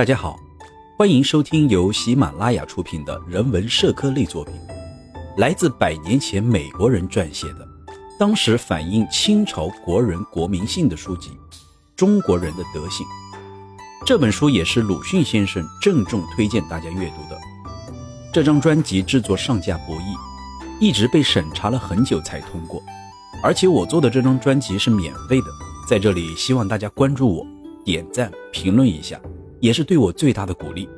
大家好，欢迎收听由喜马拉雅出品的人文社科类作品，来自百年前美国人撰写的，当时反映清朝国人国民性的书籍《中国人的德性》。这本书也是鲁迅先生郑重推荐大家阅读的。这张专辑制作上架不易，一直被审查了很久才通过，而且我做的这张专辑是免费的，在这里希望大家关注我，点赞评论一下。也是对我最大的鼓励。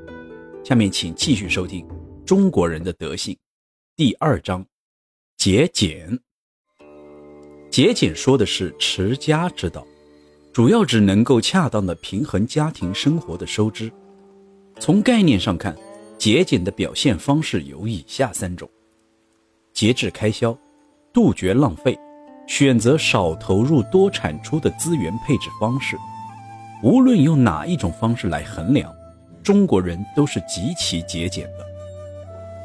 下面请继续收听《中国人的德性》第二章：节俭。节俭说的是持家之道，主要指能够恰当的平衡家庭生活的收支。从概念上看，节俭的表现方式有以下三种：节制开销，杜绝浪费，选择少投入多产出的资源配置方式。无论用哪一种方式来衡量，中国人都是极其节俭的。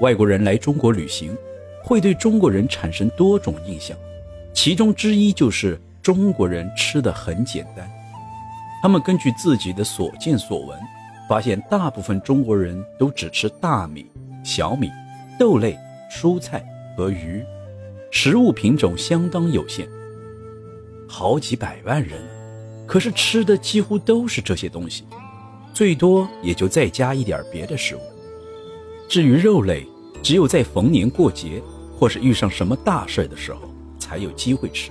外国人来中国旅行，会对中国人产生多种印象，其中之一就是中国人吃的很简单。他们根据自己的所见所闻，发现大部分中国人都只吃大米、小米、豆类、蔬菜和鱼，食物品种相当有限。好几百万人。可是吃的几乎都是这些东西，最多也就再加一点别的食物。至于肉类，只有在逢年过节或是遇上什么大事的时候才有机会吃。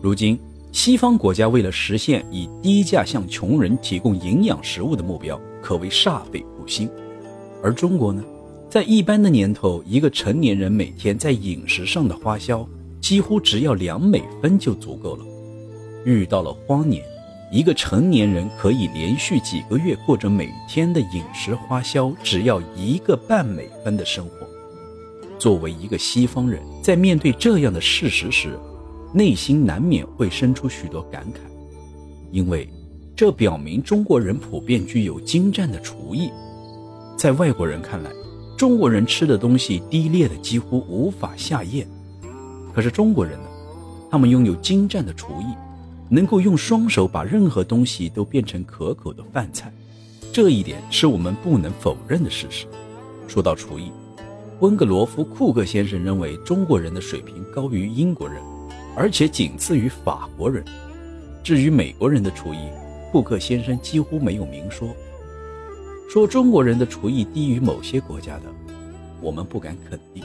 如今，西方国家为了实现以低价向穷人提供营养食物的目标，可谓煞费苦心。而中国呢，在一般的年头，一个成年人每天在饮食上的花销几乎只要两美分就足够了。遇到了荒年，一个成年人可以连续几个月过着每天的饮食花销只要一个半美分的生活。作为一个西方人，在面对这样的事实时，内心难免会生出许多感慨，因为这表明中国人普遍具有精湛的厨艺。在外国人看来，中国人吃的东西低劣的几乎无法下咽，可是中国人呢？他们拥有精湛的厨艺。能够用双手把任何东西都变成可口的饭菜，这一点是我们不能否认的事实。说到厨艺，温格罗夫·库克先生认为中国人的水平高于英国人，而且仅次于法国人。至于美国人的厨艺，库克先生几乎没有明说。说中国人的厨艺低于某些国家的，我们不敢肯定。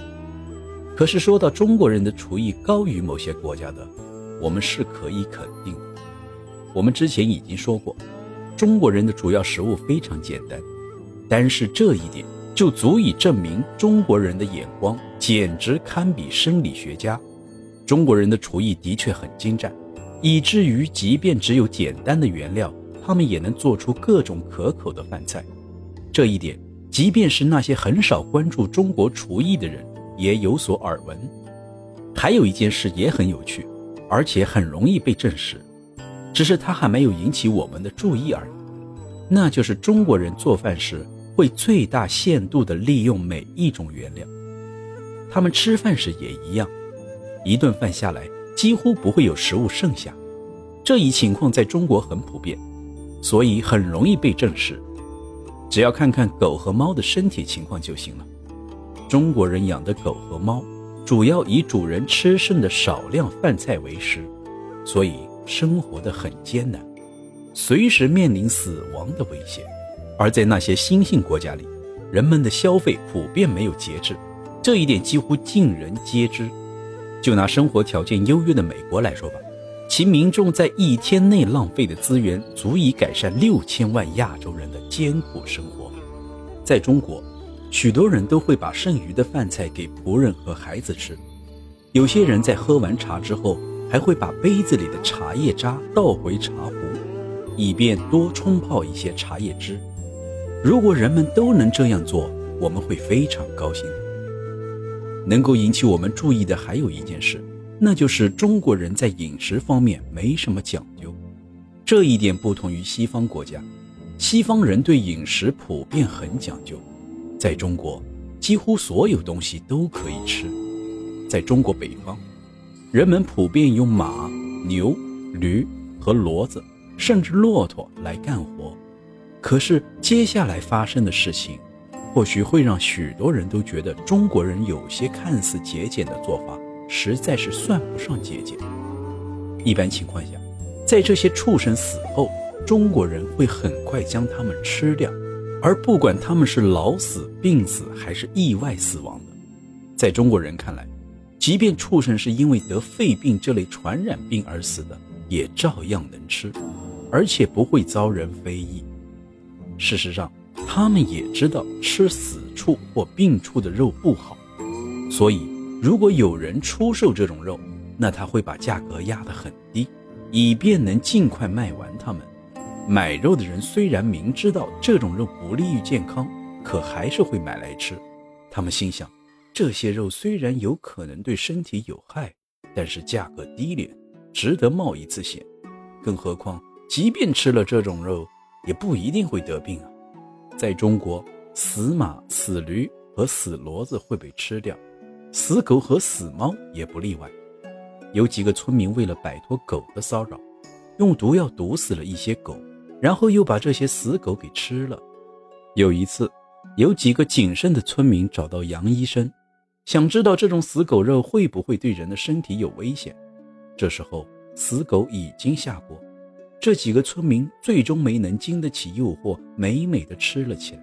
可是说到中国人的厨艺高于某些国家的，我们是可以肯定的。我们之前已经说过，中国人的主要食物非常简单，单是这一点就足以证明中国人的眼光简直堪比生理学家。中国人的厨艺的确很精湛，以至于即便只有简单的原料，他们也能做出各种可口的饭菜。这一点，即便是那些很少关注中国厨艺的人也有所耳闻。还有一件事也很有趣。而且很容易被证实，只是它还没有引起我们的注意而已。那就是中国人做饭时会最大限度地利用每一种原料，他们吃饭时也一样，一顿饭下来几乎不会有食物剩下。这一情况在中国很普遍，所以很容易被证实。只要看看狗和猫的身体情况就行了。中国人养的狗和猫。主要以主人吃剩的少量饭菜为食，所以生活的很艰难，随时面临死亡的危险。而在那些新兴国家里，人们的消费普遍没有节制，这一点几乎尽人皆知。就拿生活条件优越的美国来说吧，其民众在一天内浪费的资源足以改善六千万亚洲人的艰苦生活。在中国。许多人都会把剩余的饭菜给仆人和孩子吃，有些人在喝完茶之后，还会把杯子里的茶叶渣倒回茶壶，以便多冲泡一些茶叶汁。如果人们都能这样做，我们会非常高兴。能够引起我们注意的还有一件事，那就是中国人在饮食方面没什么讲究，这一点不同于西方国家，西方人对饮食普遍很讲究。在中国，几乎所有东西都可以吃。在中国北方，人们普遍用马、牛、驴和骡子，甚至骆驼来干活。可是接下来发生的事情，或许会让许多人都觉得中国人有些看似节俭的做法，实在是算不上节俭。一般情况下，在这些畜生死后，中国人会很快将它们吃掉，而不管他们是老死、病死还是意外死亡的，在中国人看来，即便畜生是因为得肺病这类传染病而死的，也照样能吃，而且不会遭人非议。事实上，他们也知道吃死畜或病畜的肉不好，所以如果有人出售这种肉，那他会把价格压得很低，以便能尽快卖完它们。买肉的人虽然明知道这种肉不利于健康，可还是会买来吃。他们心想，这些肉虽然有可能对身体有害，但是价格低廉，值得冒一次险。更何况，即便吃了这种肉，也不一定会得病啊！在中国，死马、死驴和死骡子会被吃掉，死狗和死猫也不例外。有几个村民为了摆脱狗的骚扰，用毒药毒死了一些狗，然后又把这些死狗给吃了。有一次，有几个谨慎的村民找到杨医生，想知道这种死狗肉会不会对人的身体有危险。这时候，死狗已经下锅。这几个村民最终没能经得起诱惑，美美的吃了起来。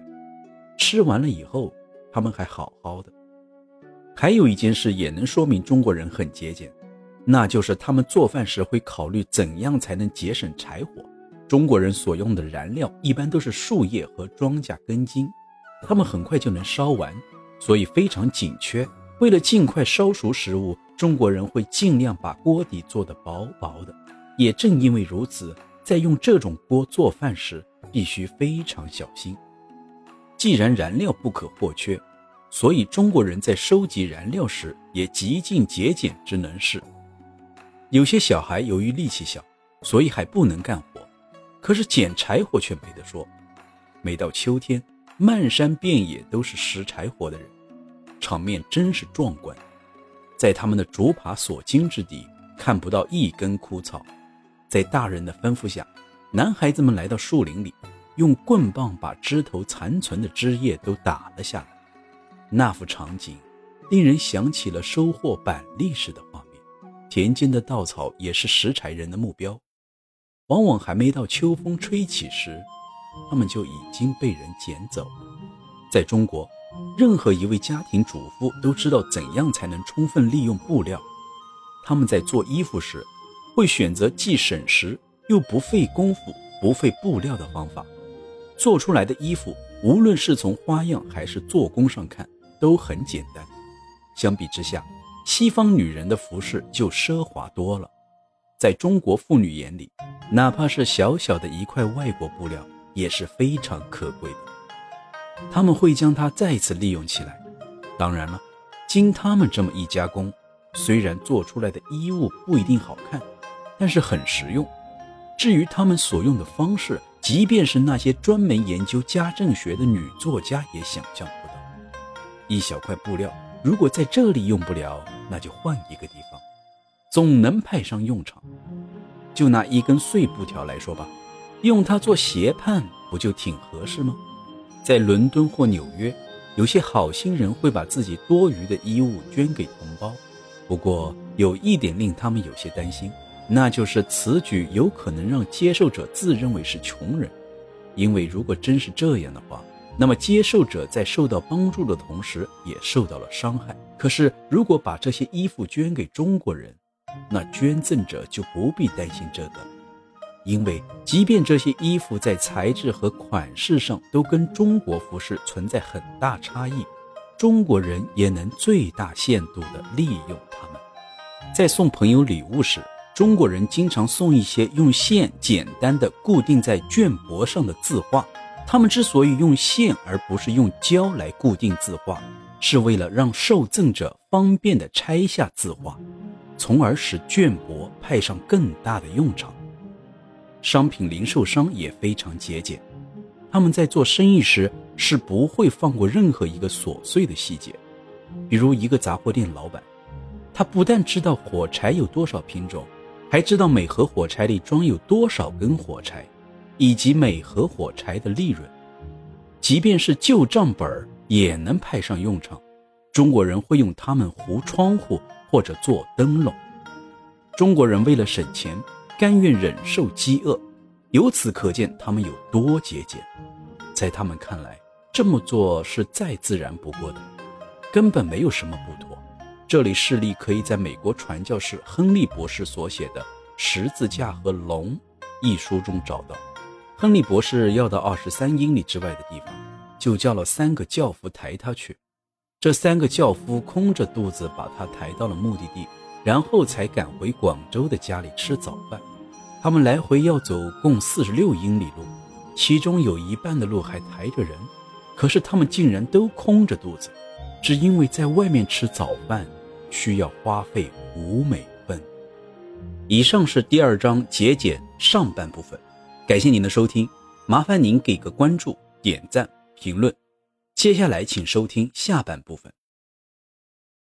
吃完了以后，他们还好好的。还有一件事也能说明中国人很节俭，那就是他们做饭时会考虑怎样才能节省柴火。中国人所用的燃料一般都是树叶和庄稼根茎，他们很快就能烧完，所以非常紧缺。为了尽快烧熟食物，中国人会尽量把锅底做得薄薄的。也正因为如此。在用这种锅做饭时，必须非常小心。既然燃料不可或缺，所以中国人在收集燃料时也极尽节俭之能事。有些小孩由于力气小，所以还不能干活，可是捡柴火却没得说。每到秋天，漫山遍野都是拾柴火的人，场面真是壮观。在他们的竹耙所经之地，看不到一根枯草。在大人的吩咐下，男孩子们来到树林里，用棍棒把枝头残存的枝叶都打了下来。那幅场景令人想起了收获板栗时的画面。田间的稻草也是拾柴人的目标，往往还没到秋风吹起时，他们就已经被人捡走了。在中国，任何一位家庭主妇都知道怎样才能充分利用布料。他们在做衣服时。会选择既省时又不费功夫、不费布料的方法，做出来的衣服，无论是从花样还是做工上看，都很简单。相比之下，西方女人的服饰就奢华多了。在中国妇女眼里，哪怕是小小的一块外国布料，也是非常可贵的。他们会将它再次利用起来。当然了，经他们这么一加工，虽然做出来的衣物不一定好看。但是很实用。至于他们所用的方式，即便是那些专门研究家政学的女作家也想象不到。一小块布料，如果在这里用不了，那就换一个地方，总能派上用场。就拿一根碎布条来说吧，用它做鞋畔，不就挺合适吗？在伦敦或纽约，有些好心人会把自己多余的衣物捐给同胞。不过有一点令他们有些担心。那就是此举有可能让接受者自认为是穷人，因为如果真是这样的话，那么接受者在受到帮助的同时也受到了伤害。可是，如果把这些衣服捐给中国人，那捐赠者就不必担心这个，因为即便这些衣服在材质和款式上都跟中国服饰存在很大差异，中国人也能最大限度地利用它们。在送朋友礼物时。中国人经常送一些用线简单的固定在绢帛上的字画。他们之所以用线而不是用胶来固定字画，是为了让受赠者方便地拆下字画，从而使绢帛派上更大的用场。商品零售商也非常节俭，他们在做生意时是不会放过任何一个琐碎的细节，比如一个杂货店老板，他不但知道火柴有多少品种。还知道每盒火柴里装有多少根火柴，以及每盒火柴的利润。即便是旧账本也能派上用场。中国人会用它们糊窗户或者做灯笼。中国人为了省钱，甘愿忍受饥饿，由此可见他们有多节俭。在他们看来，这么做是再自然不过的，根本没有什么不妥。这里事例可以在美国传教士亨利博士所写的《十字架和龙》一书中找到。亨利博士要到二十三英里之外的地方，就叫了三个轿夫抬他去。这三个轿夫空着肚子把他抬到了目的地，然后才赶回广州的家里吃早饭。他们来回要走共四十六英里路，其中有一半的路还抬着人。可是他们竟然都空着肚子，只因为在外面吃早饭需要花费五美分。以上是第二章节俭上半部分，感谢您的收听，麻烦您给个关注、点赞、评论。接下来，请收听下半部分。